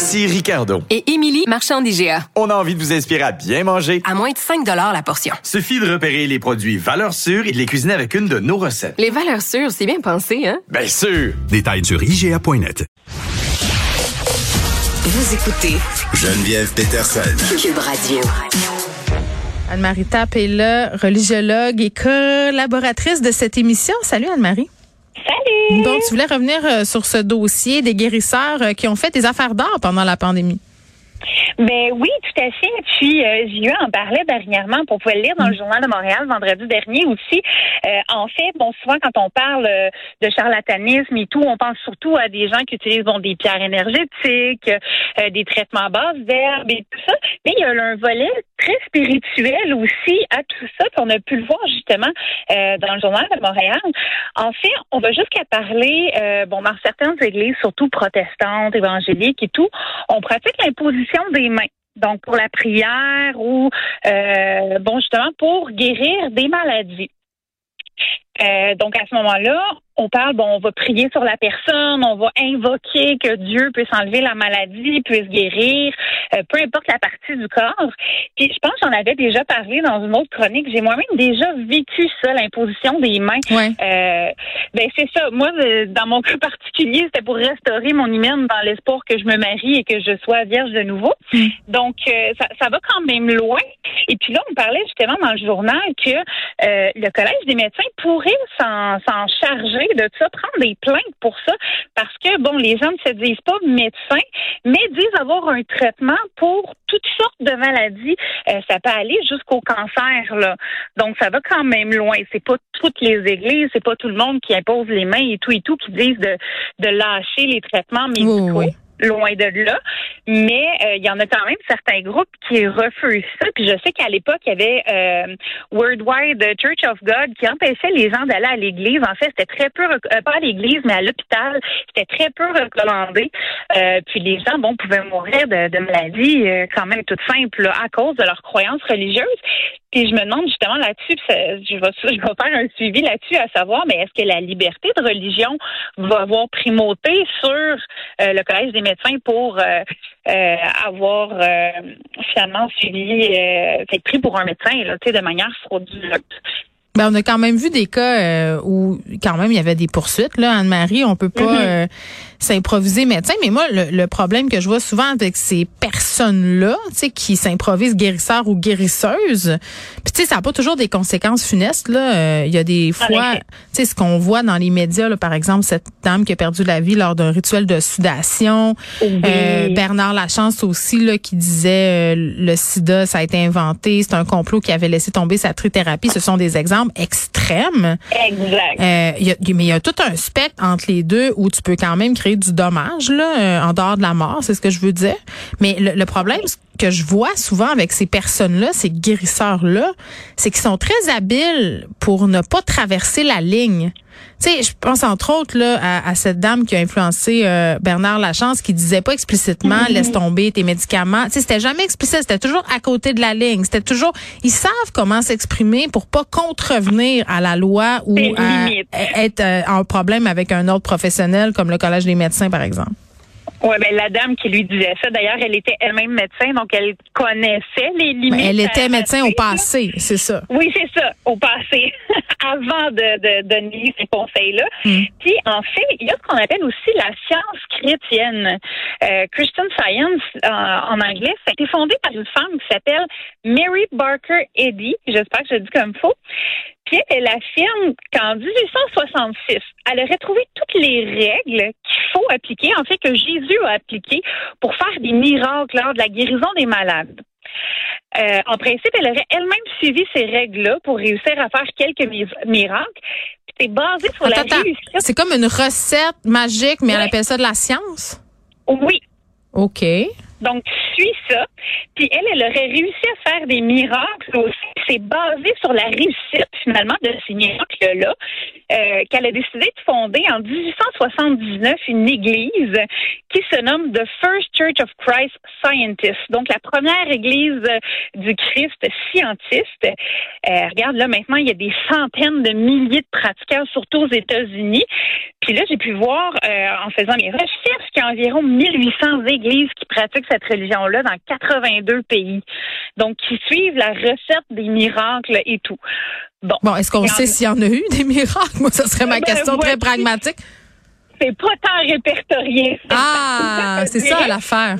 Ici Ricardo. Et Émilie, marchand d'IGA. On a envie de vous inspirer à bien manger. À moins de 5 la portion. Suffit de repérer les produits valeurs sûres et de les cuisiner avec une de nos recettes. Les valeurs sûres, c'est bien pensé, hein? Bien sûr! Détails sur IGA.net. Vous écoutez Geneviève Peterson. Cube Radio. Anne-Marie Tapp est là, religiologue et collaboratrice de cette émission. Salut Anne-Marie. Salut! Donc, tu voulais revenir euh, sur ce dossier des guérisseurs euh, qui ont fait des affaires d'or pendant la pandémie. Ben oui, tout à fait. Puis euh, eu en parler dernièrement, pour pouvoir le lire dans le journal de Montréal vendredi dernier aussi. Euh, en fait, bon, souvent quand on parle euh, de charlatanisme et tout, on pense surtout à des gens qui utilisent bon des pierres énergétiques, euh, des traitements basse d'herbe et tout ça. Mais il y a un volet très spirituel aussi à tout ça. Puis on a pu le voir justement dans le journal de Montréal. En fait, on va jusqu'à parler, bon, dans certaines églises, surtout protestantes, évangéliques et tout, on pratique l'imposition des Donc pour la prière ou euh, bon justement pour guérir des maladies. Euh, donc à ce moment-là, on parle, bon, on va prier sur la personne, on va invoquer que Dieu puisse enlever la maladie, puisse guérir, euh, peu importe la partie du corps. Puis je pense j'en avais déjà parlé dans une autre chronique. J'ai moi-même déjà vécu ça, l'imposition des mains. Ouais. Euh, ben c'est ça. Moi, euh, dans mon cas particulier, c'était pour restaurer mon hymen dans l'espoir que je me marie et que je sois vierge de nouveau. Mm. Donc euh, ça, ça va quand même loin. Et puis là, on parlait justement dans le journal que euh, le Collège des médecins pourrait s'en s'en charger de ça, prendre des plaintes pour ça, parce que, bon, les gens ne se disent pas médecins, mais disent avoir un traitement pour toutes sortes de maladies. Euh, ça peut aller jusqu'au cancer, là. Donc, ça va quand même loin. C'est pas toutes les églises, c'est pas tout le monde qui impose les mains et tout et tout, qui disent de, de lâcher les traitements médicaux. Oui, oui. Loin de là. Mais euh, il y en a quand même certains groupes qui refusent ça. Puis je sais qu'à l'époque, il y avait euh, Worldwide Church of God qui empêchait les gens d'aller à l'église. En fait, c'était très peu, euh, pas à l'église, mais à l'hôpital, c'était très peu recommandé. Euh, puis les gens, bon, pouvaient mourir de, de maladies euh, quand même toutes simples là, à cause de leurs croyances religieuses. Puis je me demande justement là-dessus, je vais, je vais faire un suivi là-dessus à savoir, mais est-ce que la liberté de religion va avoir primauté sur euh, le Collège des médecins pour euh, euh, avoir euh, finalement suivi, euh, fait pris pour un médecin là, de manière frauduleuse. Ben, on a quand même vu des cas euh, où quand même il y avait des poursuites là Anne-Marie, on peut pas euh, s'improviser médecin, mais moi le, le problème que je vois souvent avec ces personnes-là, tu sais qui s'improvisent guérisseurs ou guérisseuses, puis tu sais ça n'a pas toujours des conséquences funestes là, Euh, il y a des fois, effet. tu sais ce qu'on voit dans les médias là, par exemple cette dame qui a perdu la vie lors d'un rituel de sudation, euh, Bernard Lachance aussi là qui disait euh, le sida ça a été inventé, c'est un complot qui avait laissé tomber sa trithérapie, ce sont des exemples extrêmes. Exact. Euh, y a- mais il y a tout un spectre entre les deux où tu peux quand même créer du dommage là, euh, en dehors de la mort, c'est ce que je veux dire. Mais le, le problème que je vois souvent avec ces personnes-là, ces guérisseurs-là, c'est qu'ils sont très habiles pour ne pas traverser la ligne. Tu sais, je pense entre autres là à, à cette dame qui a influencé euh, Bernard Lachance qui disait pas explicitement laisse tomber tes médicaments. Tu sais, c'était jamais explicite, c'était toujours à côté de la ligne. C'était toujours ils savent comment s'exprimer pour pas contrevenir à la loi ou à être euh, en problème avec un autre professionnel comme le collège des médecins par exemple. Ouais, ben la dame qui lui disait ça, d'ailleurs, elle était elle-même médecin, donc elle connaissait les limites. Mais elle était médecin au passé, c'est ça. Oui, c'est ça, au passé, avant de, de donner ces conseils-là. Mm. Puis, en fait, il y a ce qu'on appelle aussi la science chrétienne. Euh, Christian Science, euh, en anglais, ça a été fondé par une femme qui s'appelle Mary Barker Eddy. J'espère que je dis comme faux. Puis elle affirme qu'en 1866, elle aurait trouvé toutes les règles qu'il faut appliquer, en fait, que Jésus a appliquées pour faire des miracles lors de la guérison des malades. Euh, en principe, elle aurait elle-même suivi ces règles-là pour réussir à faire quelques mi- miracles. C'est basé sur Attends, la réussite. C'est comme une recette magique, mais elle Ouais. appelle ça de la science? Oui, OK. Donc, tu suis ça. Puis elle, elle aurait réussi à faire des miracles aussi. C'est basé sur la réussite, finalement, de ces miracles-là, euh, qu'elle a décidé de fonder en 1879 une église qui se nomme The First Church of Christ Scientist. Donc, la première église du Christ scientiste. Euh, regarde, là, maintenant, il y a des centaines de milliers de pratiquants, surtout aux États-Unis. Puis là, j'ai pu voir, euh, en faisant mes recherches, qu'il y a environ 1800 églises qui pratiquent cette religion-là dans 82 pays. Donc, qui suivent la recette des et tout. Bon, bon est-ce qu'on sait s'il y en a eu des miracles? Moi, ça serait ma ben, question très pragmatique. C'est pas tant répertorié. Ah, c'est ça l'affaire.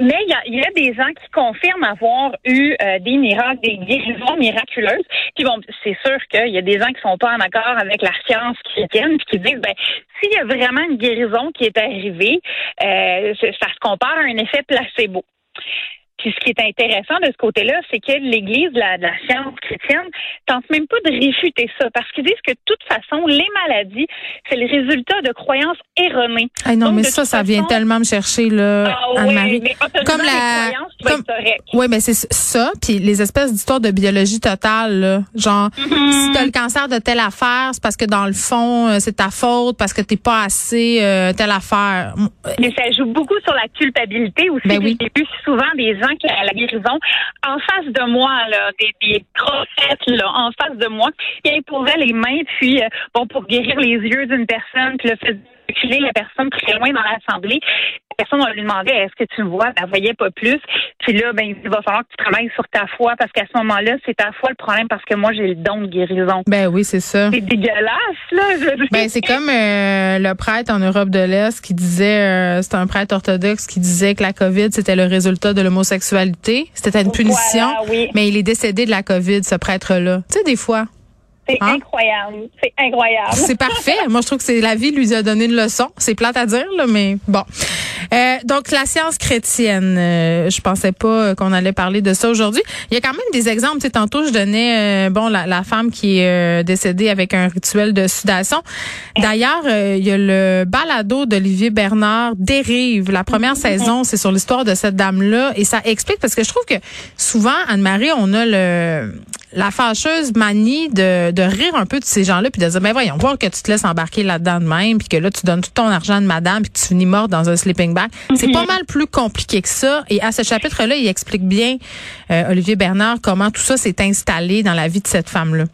Mais il y a, des gens qui confirment avoir eu euh, des miracles, des guérisons miraculeuses. Puis bon, c'est sûr qu'il y a des gens qui sont pas en accord avec la science chrétienne, puis qui disent ben s'il y a vraiment une guérison qui est arrivée, euh, ça se compare à un effet placebo. Puis ce qui est intéressant de ce côté-là, c'est que l'Église de la, science chrétienne tente même pas de réfuter ça, parce qu'ils disent que de toute façon, les maladies, c'est le résultat de croyances erronées. non, mais ça, ça vient tellement me chercher là, ah Anne-Marie. comme la, comme, oui, mais c'est ça. Puis les espèces d'histoires de biologie totale, là, genre mm-hmm. si t'as le cancer de telle affaire, c'est parce que dans le fond, euh, c'est ta faute, parce que t'es pas assez euh, telle affaire. Mais ça joue beaucoup sur la culpabilité aussi. Ben oui. J'ai vu souvent des gens qui à la guérison en face de moi, là, des, des là, en face de moi, qui imposaient les mains, puis euh, bon, pour guérir les yeux d'une personne, puis le fait reculer la personne très loin dans l'assemblée. La personne, on lui demandait est-ce que tu me vois? Elle voyait pas plus. Puis là, ben, il va falloir que tu travailles sur ta foi parce qu'à ce moment-là, c'est ta foi le problème parce que moi, j'ai le don de guérison. Ben oui, c'est ça. C'est dégueulasse, là. Ben, c'est comme euh, le prêtre en Europe de l'Est qui disait, euh, c'est un prêtre orthodoxe qui disait que la COVID, c'était le résultat de l'homosexualité. C'était une punition. Mais il est décédé de la COVID, ce prêtre-là. Tu sais, des fois. C'est hein? incroyable. C'est incroyable. C'est parfait. Moi, je trouve que c'est la vie lui a donné une leçon. C'est plate à dire, là, mais bon. Euh, donc, la science chrétienne, euh, je pensais pas qu'on allait parler de ça aujourd'hui. Il y a quand même des exemples. Sais, tantôt, je donnais, euh, bon, la, la, femme qui est euh, décédée avec un rituel de sudation. D'ailleurs, il y a le balado d'Olivier Bernard, Dérive. La première mm-hmm. saison, c'est sur l'histoire de cette dame-là. Et ça explique, parce que je trouve que souvent, Anne-Marie, on a le la fâcheuse manie de, de rire un peu de ces gens-là puis de dire ben voyons voir que tu te laisses embarquer là-dedans de même puis que là tu donnes tout ton argent de madame puis que tu finis morte dans un sleeping bag. C'est pas mal plus compliqué que ça et à ce chapitre-là, il explique bien euh, Olivier Bernard comment tout ça s'est installé dans la vie de cette femme-là.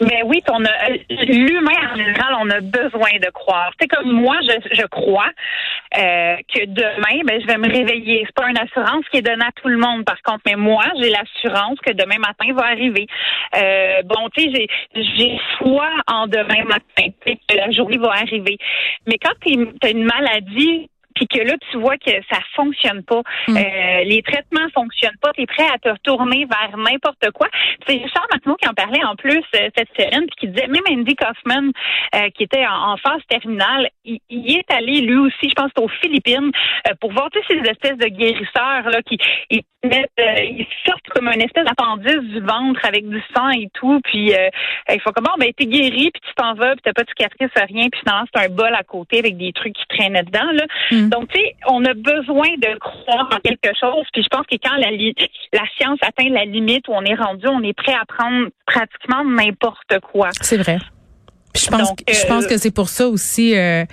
Mais oui, on a l'humain en général, on a besoin de croire. C'est comme moi, je, je crois euh, que demain, ben, je vais me réveiller. C'est pas une assurance qui est donnée à tout le monde, par contre, mais moi, j'ai l'assurance que demain matin va arriver. Euh, bon, tu sais, j'ai, j'ai foi en demain matin, que la journée va arriver. Mais quand tu as une maladie, puis que là, tu vois que ça fonctionne pas. Hmm. Euh, les traitements fonctionnent pas. Tu es prêt à te retourner vers n'importe quoi. C'est Richard Martineau qui en parlait en plus euh, cette semaine, puis qui disait, même Andy Kaufman, euh, qui était en, phase terminale, il, est allé lui aussi, je pense, aux Philippines, pour voir ces espèces de guérisseurs là, qui ils, mettent, ils sortent comme une espèce d'appendice du ventre avec du sang et tout, puis il faut comment, ben t'es guéri, puis tu t'en vas, puis t'as pas de cicatrice, rien, puis finalement c'est un bol à côté avec des trucs qui traînaient dedans. Là. Hmm. Donc, tu sais, on a besoin de croire en quelque chose. Puis je pense que quand la, la science atteint la limite où on est rendu, on est prêt à prendre pratiquement n'importe quoi. C'est vrai. je pense, je pense euh, que c'est pour ça aussi. Euh,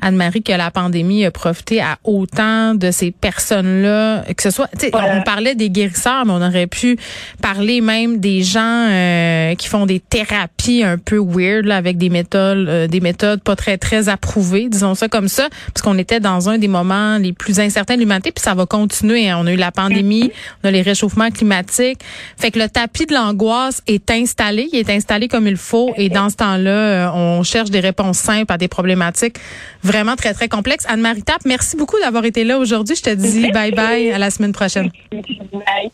Anne-Marie, que la pandémie a profité à autant de ces personnes-là, que ce soit, on parlait des guérisseurs, mais on aurait pu parler même des gens euh, qui font des thérapies un peu weird là, avec des méthodes, euh, des méthodes pas très très approuvées, disons ça comme ça, parce qu'on était dans un des moments les plus incertains de l'humanité, puis ça va continuer. Hein. On a eu la pandémie, on a les réchauffements climatiques, fait que le tapis de l'angoisse est installé, il est installé comme il faut, et dans ce temps-là, euh, on cherche des réponses simples à des problématiques vraiment très, très complexe. Anne-Marie Tap, merci beaucoup d'avoir été là aujourd'hui. Je te dis bye bye à la semaine prochaine. Bye.